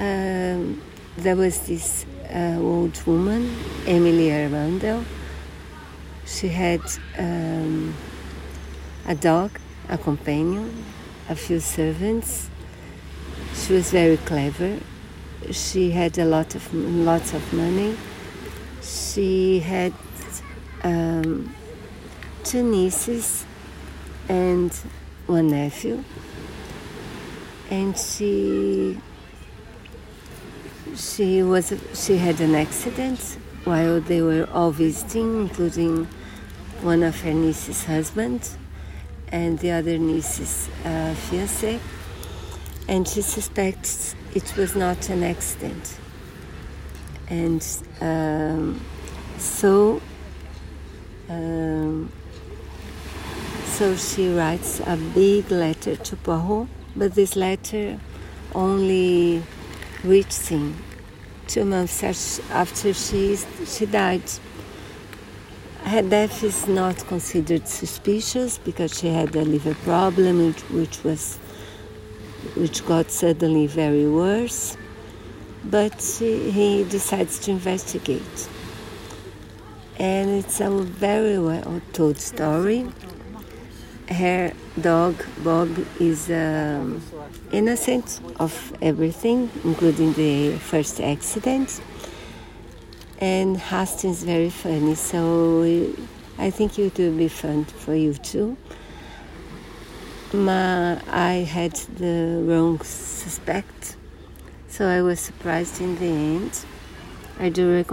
um, there was this uh, old woman, Emily Arundell. She had um, a dog, a companion, a few servants. She was very clever. She had a lot of lots of money. She had um, two nieces and one nephew, and she she was she had an accident while they were all visiting, including one of her niece's husband and the other niece's uh, fiance, and she suspects it was not an accident, and um, so. Um, so she writes a big letter to Poirot, but this letter only reached him two months after she, she died. Her death is not considered suspicious because she had a liver problem, which, which was which got suddenly very worse. But he decides to investigate, and it's a very well told story her dog Bob is um, innocent of everything, including the first accident. And Hastings very funny, so I think it will be fun for you too. Ma, I had the wrong suspect, so I was surprised in the end. I do recommend.